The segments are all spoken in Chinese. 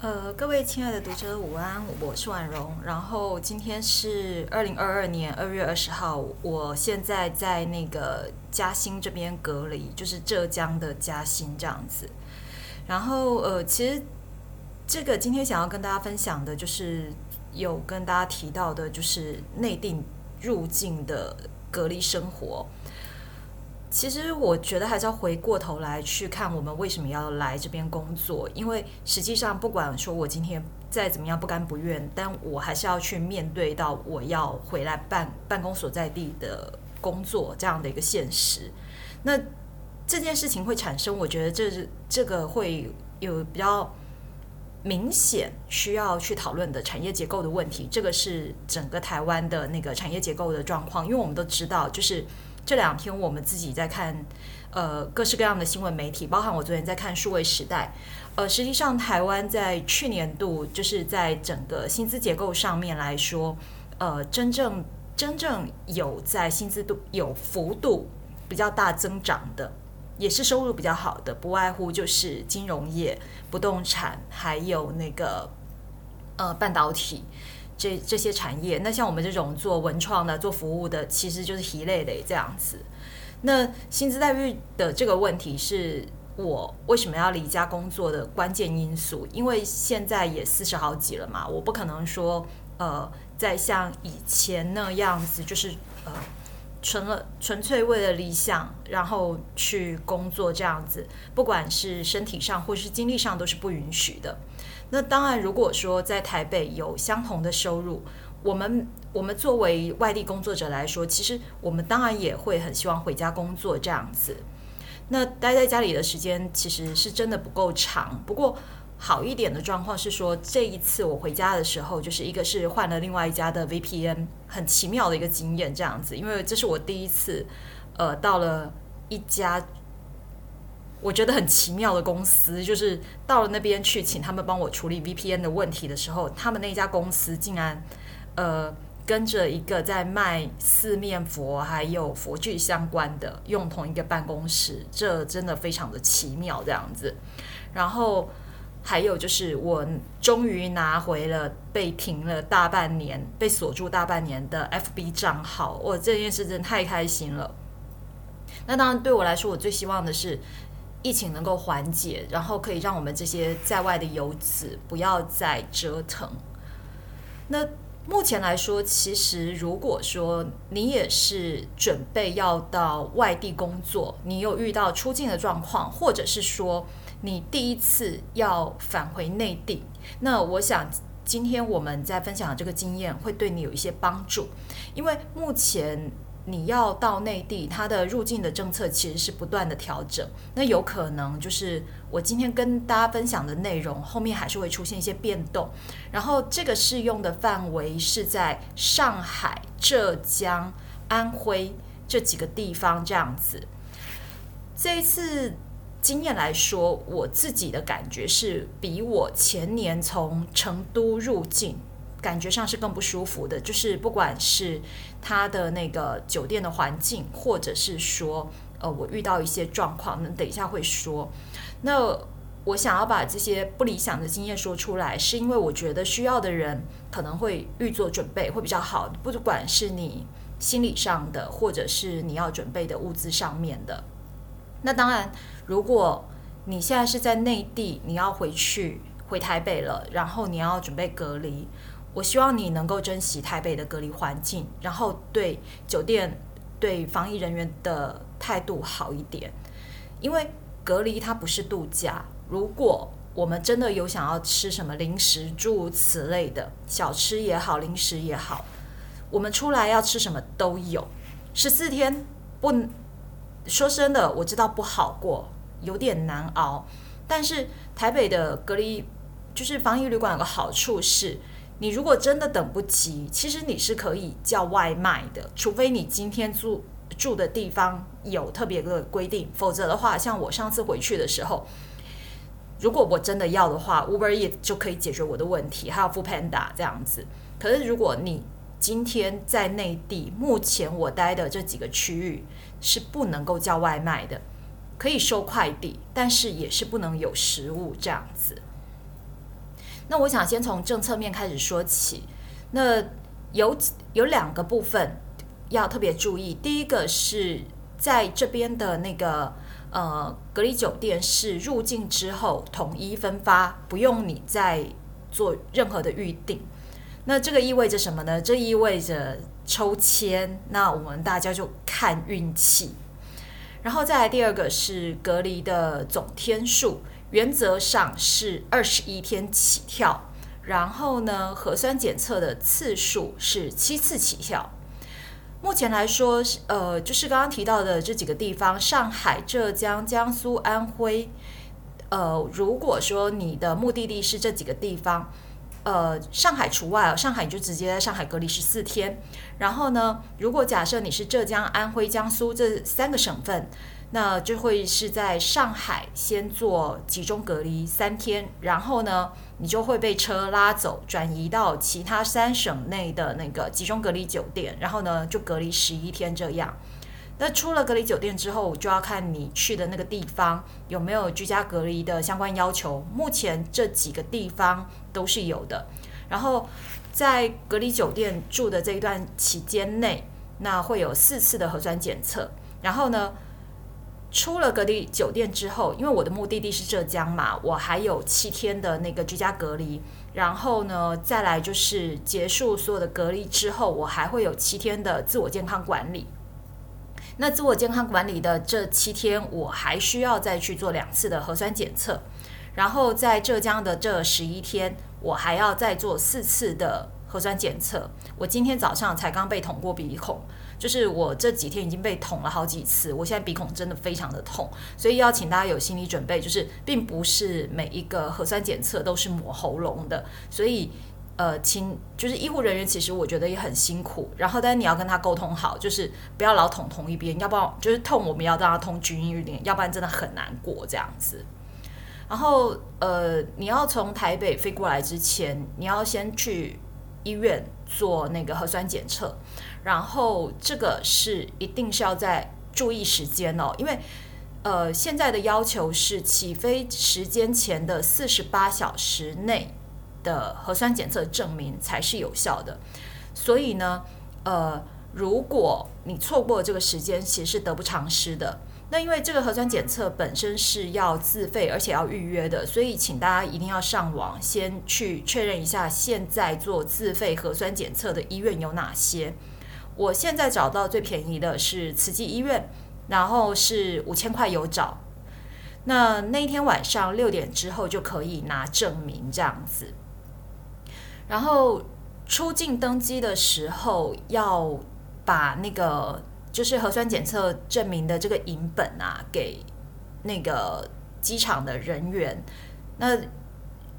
呃，各位亲爱的读者，午安，我是婉容。然后今天是二零二二年二月二十号，我现在在那个嘉兴这边隔离，就是浙江的嘉兴这样子。然后呃，其实这个今天想要跟大家分享的，就是有跟大家提到的，就是内定入境的隔离生活。其实我觉得还是要回过头来去看我们为什么要来这边工作，因为实际上不管说我今天再怎么样不甘不愿，但我还是要去面对到我要回来办办公所在地的工作这样的一个现实。那这件事情会产生，我觉得这是这个会有比较明显需要去讨论的产业结构的问题。这个是整个台湾的那个产业结构的状况，因为我们都知道就是。这两天我们自己在看，呃，各式各样的新闻媒体，包含我昨天在看数位时代。呃，实际上台湾在去年度就是在整个薪资结构上面来说，呃，真正真正有在薪资度有幅度比较大增长的，也是收入比较好的，不外乎就是金融业、不动产，还有那个呃半导体。这这些产业，那像我们这种做文创的、做服务的，其实就是一类的这样子。那薪资待遇的这个问题，是我为什么要离家工作的关键因素。因为现在也四十好几了嘛，我不可能说呃，再像以前那样子，就是呃，纯了纯粹为了理想，然后去工作这样子，不管是身体上或是精力上，都是不允许的。那当然，如果说在台北有相同的收入，我们我们作为外地工作者来说，其实我们当然也会很希望回家工作这样子。那待在家里的时间其实是真的不够长。不过好一点的状况是说，这一次我回家的时候，就是一个是换了另外一家的 VPN，很奇妙的一个经验这样子，因为这是我第一次呃到了一家。我觉得很奇妙的公司，就是到了那边去请他们帮我处理 VPN 的问题的时候，他们那家公司竟然呃跟着一个在卖四面佛还有佛具相关的用同一个办公室，这真的非常的奇妙这样子。然后还有就是我终于拿回了被停了大半年、被锁住大半年的 FB 账号，我这件事真的太开心了。那当然对我来说，我最希望的是。疫情能够缓解，然后可以让我们这些在外的游子不要再折腾。那目前来说，其实如果说你也是准备要到外地工作，你有遇到出境的状况，或者是说你第一次要返回内地，那我想今天我们在分享的这个经验会对你有一些帮助，因为目前。你要到内地，它的入境的政策其实是不断的调整。那有可能就是我今天跟大家分享的内容，后面还是会出现一些变动。然后这个适用的范围是在上海、浙江、安徽这几个地方这样子。这一次经验来说，我自己的感觉是比我前年从成都入境。感觉上是更不舒服的，就是不管是他的那个酒店的环境，或者是说，呃，我遇到一些状况，那等一下会说。那我想要把这些不理想的经验说出来，是因为我觉得需要的人可能会预做准备会比较好，不管是你心理上的，或者是你要准备的物资上面的。那当然，如果你现在是在内地，你要回去回台北了，然后你要准备隔离。我希望你能够珍惜台北的隔离环境，然后对酒店、对防疫人员的态度好一点，因为隔离它不是度假。如果我们真的有想要吃什么零食、诸如此类的小吃也好、零食也好，我们出来要吃什么都有。十四天不说真的，我知道不好过，有点难熬。但是台北的隔离就是防疫旅馆有个好处是。你如果真的等不及，其实你是可以叫外卖的，除非你今天住住的地方有特别的规定，否则的话，像我上次回去的时候，如果我真的要的话，Uber E 就可以解决我的问题，还有 Food Panda 这样子。可是如果你今天在内地，目前我待的这几个区域是不能够叫外卖的，可以收快递，但是也是不能有食物这样子。那我想先从政策面开始说起。那有有两个部分要特别注意，第一个是在这边的那个呃隔离酒店是入境之后统一分发，不用你再做任何的预定。那这个意味着什么呢？这意味着抽签，那我们大家就看运气。然后再来第二个是隔离的总天数，原则上是二十一天起跳。然后呢，核酸检测的次数是七次起跳。目前来说，呃，就是刚刚提到的这几个地方：上海、浙江、江苏、安徽。呃，如果说你的目的地是这几个地方。呃，上海除外哦，上海你就直接在上海隔离十四天。然后呢，如果假设你是浙江、安徽、江苏这三个省份，那就会是在上海先做集中隔离三天，然后呢，你就会被车拉走，转移到其他三省内的那个集中隔离酒店，然后呢就隔离十一天这样。那出了隔离酒店之后，就要看你去的那个地方有没有居家隔离的相关要求。目前这几个地方都是有的。然后在隔离酒店住的这一段期间内，那会有四次的核酸检测。然后呢，出了隔离酒店之后，因为我的目的地是浙江嘛，我还有七天的那个居家隔离。然后呢，再来就是结束所有的隔离之后，我还会有七天的自我健康管理。那自我健康管理的这七天，我还需要再去做两次的核酸检测，然后在浙江的这十一天，我还要再做四次的核酸检测。我今天早上才刚被捅过鼻孔，就是我这几天已经被捅了好几次，我现在鼻孔真的非常的痛，所以要请大家有心理准备，就是并不是每一个核酸检测都是抹喉咙的，所以。呃，请就是医护人员，其实我觉得也很辛苦。然后，但是你要跟他沟通好，就是不要老捅同一边，要不然就是痛，我们要让他通均匀一点，要不然真的很难过这样子。然后，呃，你要从台北飞过来之前，你要先去医院做那个核酸检测，然后这个是一定是要在注意时间哦，因为呃，现在的要求是起飞时间前的四十八小时内。的核酸检测证明才是有效的，所以呢，呃，如果你错过这个时间，其实是得不偿失的。那因为这个核酸检测本身是要自费，而且要预约的，所以请大家一定要上网先去确认一下，现在做自费核酸检测的医院有哪些。我现在找到最便宜的是慈济医院，然后是五千块有找。那那一天晚上六点之后就可以拿证明，这样子。然后出境登机的时候，要把那个就是核酸检测证明的这个影本啊，给那个机场的人员。那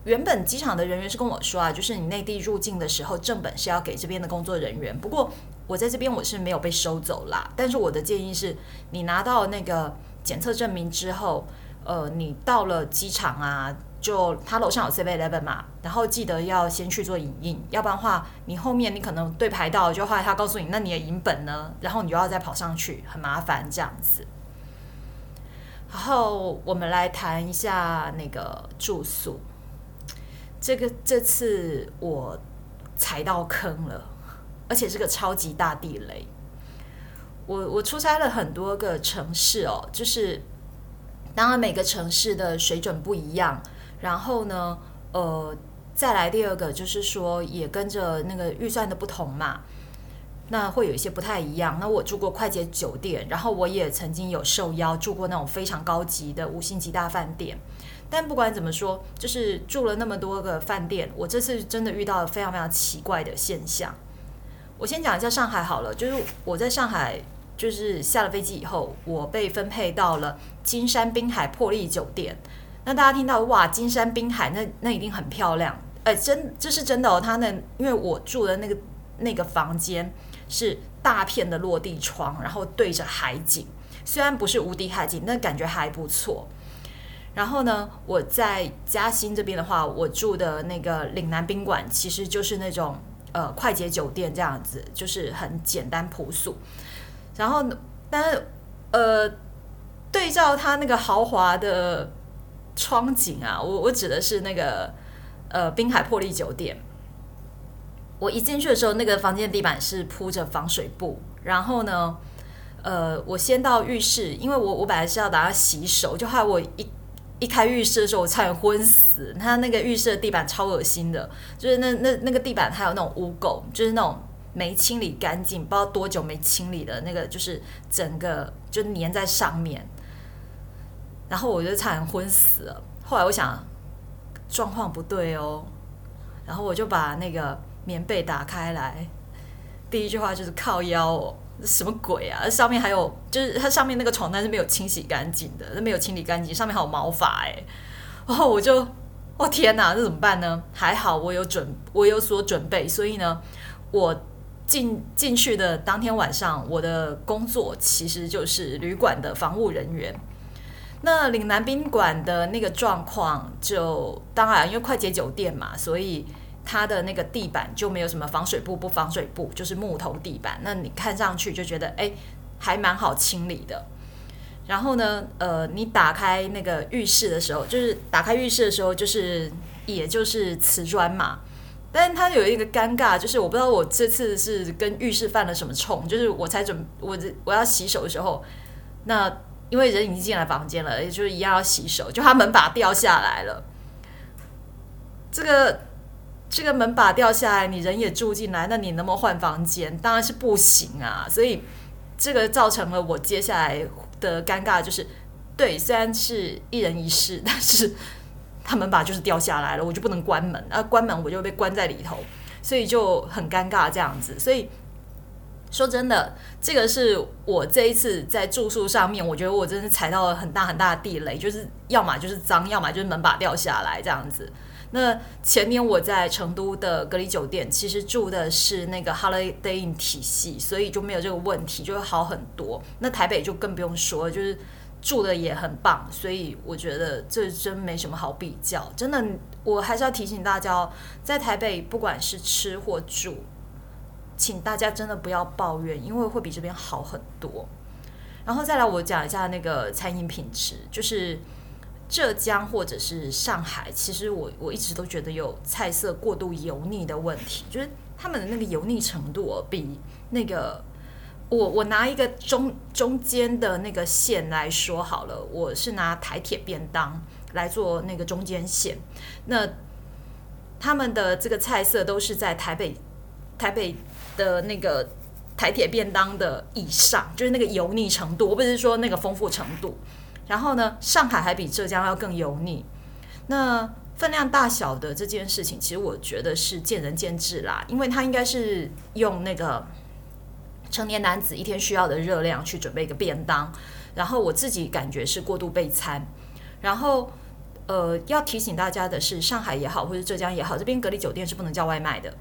原本机场的人员是跟我说啊，就是你内地入境的时候，正本是要给这边的工作人员。不过我在这边我是没有被收走啦。但是我的建议是，你拿到那个检测证明之后，呃，你到了机场啊。就他楼上有 Seven Eleven 嘛，然后记得要先去做影印，要不然的话，你后面你可能对排到，就后来他告诉你，那你的影本呢？然后你就要再跑上去，很麻烦这样子。然后我们来谈一下那个住宿，这个这次我踩到坑了，而且是个超级大地雷。我我出差了很多个城市哦，就是当然每个城市的水准不一样。然后呢，呃，再来第二个就是说，也跟着那个预算的不同嘛，那会有一些不太一样。那我住过快捷酒店，然后我也曾经有受邀住过那种非常高级的五星级大饭店。但不管怎么说，就是住了那么多个饭店，我这次真的遇到了非常非常奇怪的现象。我先讲一下上海好了，就是我在上海，就是下了飞机以后，我被分配到了金山滨海珀丽酒店。那大家听到哇，金山滨海，那那一定很漂亮，哎，真这是真的哦。他那因为我住的那个那个房间是大片的落地窗，然后对着海景，虽然不是无敌海景，但感觉还不错。然后呢，我在嘉兴这边的话，我住的那个岭南宾馆，其实就是那种呃快捷酒店这样子，就是很简单朴素。然后，但是呃，对照它那个豪华的。窗景啊，我我指的是那个呃滨海破例酒店。我一进去的时候，那个房间地板是铺着防水布，然后呢，呃，我先到浴室，因为我我本来是要打算洗手，就害我一一开浴室的时候，我差点昏死。他那个浴室的地板超恶心的，就是那那那个地板还有那种污垢，就是那种没清理干净，不知道多久没清理的那个，就是整个就粘在上面。然后我就差点昏死了。后来我想状况不对哦，然后我就把那个。棉被打开来，第一句话就是靠腰哦，什么鬼啊？上面还有，就是它上面那个床单是没有清洗干净的，那没有清理干净，上面还有毛发哎。然后我就，哦天哪，这怎么办呢？还好我有准，我有所准备，所以呢，我进进去的当天晚上，我的工作其实就是旅馆的防务人员。那岭南宾馆的那个状况，就当然因为快捷酒店嘛，所以。它的那个地板就没有什么防水布不防水布，就是木头地板。那你看上去就觉得哎，还蛮好清理的。然后呢，呃，你打开那个浴室的时候，就是打开浴室的时候，就是也就是瓷砖嘛。但是它有一个尴尬，就是我不知道我这次是跟浴室犯了什么冲，就是我才准我我要洗手的时候，那因为人已经进来房间了，也就是一样要洗手，就它门把掉下来了。这个。这个门把掉下来，你人也住进来，那你能不能换房间？当然是不行啊！所以这个造成了我接下来的尴尬，就是对，虽然是一人一室，但是他门把就是掉下来了，我就不能关门，啊，关门我就被关在里头，所以就很尴尬这样子。所以说真的，这个是我这一次在住宿上面，我觉得我真是踩到了很大很大的地雷，就是要么就是脏，要么就是门把掉下来这样子。那前年我在成都的隔离酒店，其实住的是那个 Holiday Inn 体系，所以就没有这个问题，就会好很多。那台北就更不用说，就是住的也很棒，所以我觉得这真没什么好比较。真的，我还是要提醒大家，在台北不管是吃或住，请大家真的不要抱怨，因为会比这边好很多。然后再来，我讲一下那个餐饮品质，就是。浙江或者是上海，其实我我一直都觉得有菜色过度油腻的问题，就是他们的那个油腻程度比那个我我拿一个中中间的那个线来说好了，我是拿台铁便当来做那个中间线，那他们的这个菜色都是在台北台北的那个台铁便当的以上，就是那个油腻程度，我不是说那个丰富程度。然后呢，上海还比浙江要更油腻。那分量大小的这件事情，其实我觉得是见仁见智啦。因为它应该是用那个成年男子一天需要的热量去准备一个便当。然后我自己感觉是过度备餐。然后呃，要提醒大家的是，上海也好，或者浙江也好，这边隔离酒店是不能叫外卖的。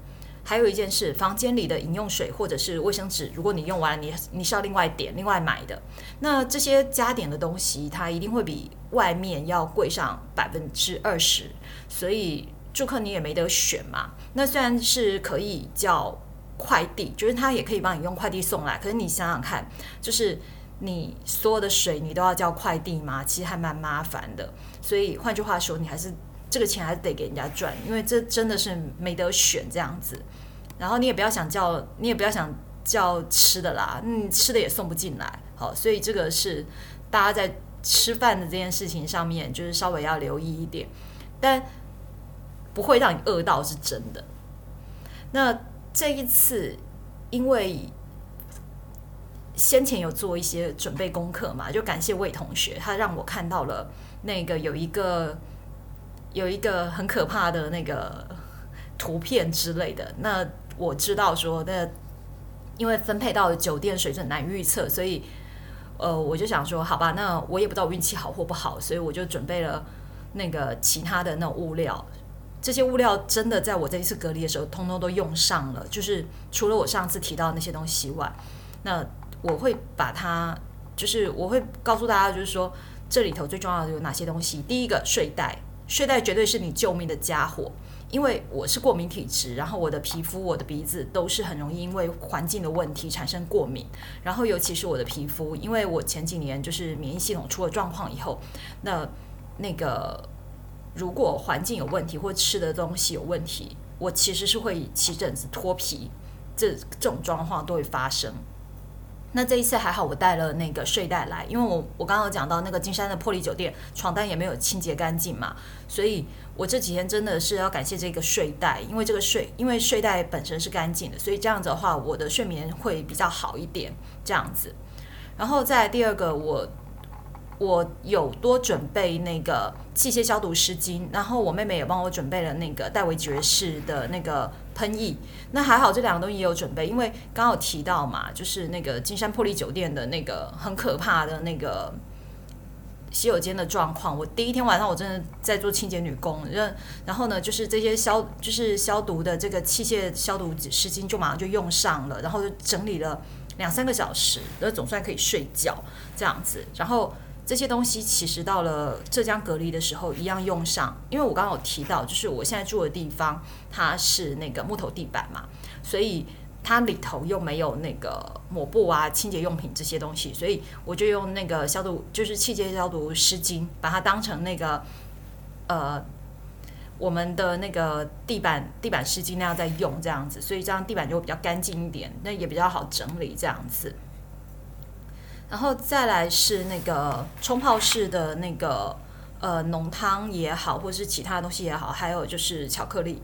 还有一件事，房间里的饮用水或者是卫生纸，如果你用完，你你是要另外点、另外买的。那这些加点的东西，它一定会比外面要贵上百分之二十，所以住客你也没得选嘛。那虽然是可以叫快递，就是他也可以帮你用快递送来，可是你想想看，就是你所有的水你都要叫快递吗？其实还蛮麻烦的。所以换句话说，你还是。这个钱还是得给人家赚，因为这真的是没得选这样子。然后你也不要想叫，你也不要想叫吃的啦，嗯，吃的也送不进来。好，所以这个是大家在吃饭的这件事情上面，就是稍微要留意一点，但不会让你饿到是真的。那这一次，因为先前有做一些准备功课嘛，就感谢魏同学，他让我看到了那个有一个。有一个很可怕的那个图片之类的，那我知道说，那因为分配到的酒店水准难预测，所以呃，我就想说，好吧，那我也不知道我运气好或不好，所以我就准备了那个其他的那种物料。这些物料真的在我这一次隔离的时候，通通都用上了。就是除了我上次提到那些东西外，那我会把它，就是我会告诉大家，就是说这里头最重要的有哪些东西。第一个睡袋。睡袋绝对是你救命的家伙，因为我是过敏体质，然后我的皮肤、我的鼻子都是很容易因为环境的问题产生过敏，然后尤其是我的皮肤，因为我前几年就是免疫系统出了状况以后，那那个如果环境有问题或吃的东西有问题，我其实是会起疹子、脱皮，这这种状况都会发生。那这一次还好，我带了那个睡袋来，因为我我刚刚讲到那个金山的破例酒店床单也没有清洁干净嘛，所以我这几天真的是要感谢这个睡袋，因为这个睡因为睡袋本身是干净的，所以这样子的话，我的睡眠会比较好一点，这样子。然后再第二个我。我有多准备那个器械消毒湿巾，然后我妹妹也帮我准备了那个戴维爵士的那个喷液。那还好，这两个东西也有准备，因为刚刚有提到嘛，就是那个金山破例酒店的那个很可怕的那个洗手间的状况。我第一天晚上我真的在做清洁女工，然然后呢，就是这些消就是消毒的这个器械消毒湿巾就马上就用上了，然后就整理了两三个小时，然后总算可以睡觉这样子，然后。这些东西其实到了浙江隔离的时候一样用上，因为我刚刚有提到，就是我现在住的地方它是那个木头地板嘛，所以它里头又没有那个抹布啊、清洁用品这些东西，所以我就用那个消毒，就是器械消毒湿巾，把它当成那个呃我们的那个地板地板湿巾那样在用，这样子，所以这样地板就会比较干净一点，那也比较好整理这样子。然后再来是那个冲泡式的那个呃浓汤也好，或者是其他东西也好，还有就是巧克力，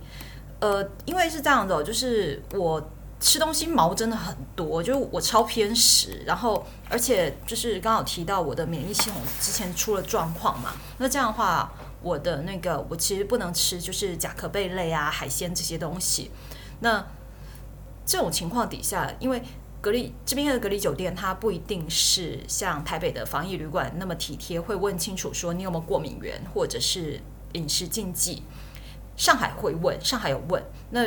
呃，因为是这样的，就是我吃东西毛真的很多，就是我超偏食，然后而且就是刚好提到我的免疫系统之前出了状况嘛，那这样的话，我的那个我其实不能吃就是甲壳贝类啊、海鲜这些东西，那这种情况底下，因为隔离这边的隔离酒店，它不一定是像台北的防疫旅馆那么体贴，会问清楚说你有没有过敏源或者是饮食禁忌。上海会问，上海有问。那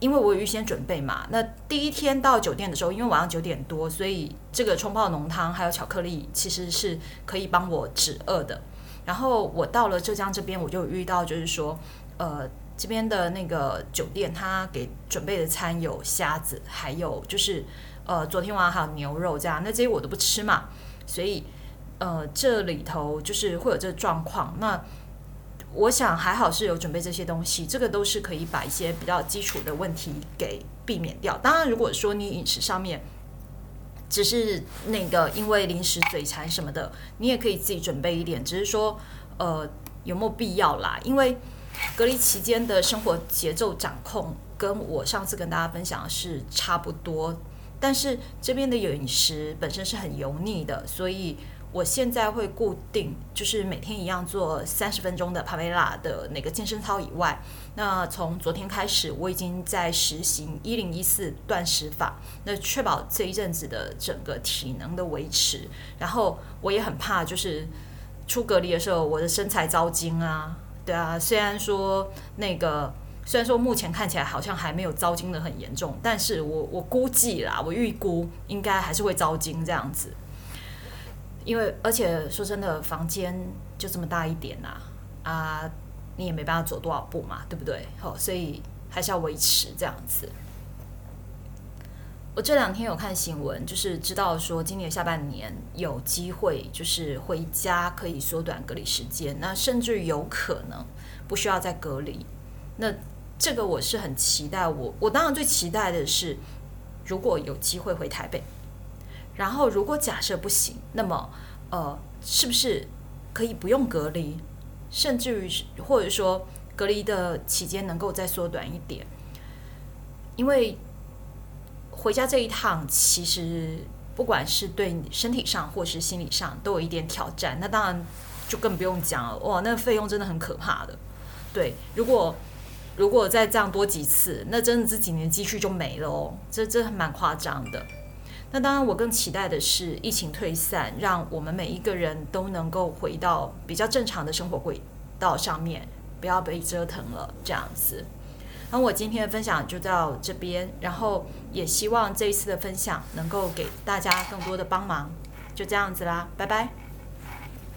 因为我有预先准备嘛，那第一天到酒店的时候，因为晚上九点多，所以这个冲泡浓汤还有巧克力其实是可以帮我止饿的。然后我到了浙江这边，我就遇到就是说，呃，这边的那个酒店他给准备的餐有虾子，还有就是。呃，昨天晚上还有牛肉这样，那这些我都不吃嘛，所以呃，这里头就是会有这个状况。那我想还好是有准备这些东西，这个都是可以把一些比较基础的问题给避免掉。当然，如果说你饮食上面只是那个因为临时嘴馋什么的，你也可以自己准备一点，只是说呃有没有必要啦？因为隔离期间的生活节奏掌控，跟我上次跟大家分享的是差不多。但是这边的饮食本身是很油腻的，所以我现在会固定，就是每天一样做三十分钟的帕梅拉的那个健身操以外，那从昨天开始，我已经在实行一零一四断食法，那确保这一阵子的整个体能的维持。然后我也很怕，就是出隔离的时候，我的身材糟精啊，对啊，虽然说那个。虽然说目前看起来好像还没有糟精的很严重，但是我我估计啦，我预估应该还是会糟精这样子。因为而且说真的，房间就这么大一点呐，啊，你也没办法走多少步嘛，对不对？好，所以还是要维持这样子。我这两天有看新闻，就是知道说今年下半年有机会就是回家可以缩短隔离时间，那甚至有可能不需要再隔离，那。这个我是很期待，我我当然最期待的是，如果有机会回台北，然后如果假设不行，那么呃，是不是可以不用隔离，甚至于或者说隔离的期间能够再缩短一点？因为回家这一趟，其实不管是对身体上或是心理上都有一点挑战。那当然就更不用讲了，哇，那个费用真的很可怕的。对，如果如果再这样多几次，那真的这几年积蓄就没了哦，这这蛮夸张的。那当然，我更期待的是疫情退散，让我们每一个人都能够回到比较正常的生活轨道上面，不要被折腾了这样子。那我今天的分享就到这边，然后也希望这一次的分享能够给大家更多的帮忙，就这样子啦，拜拜。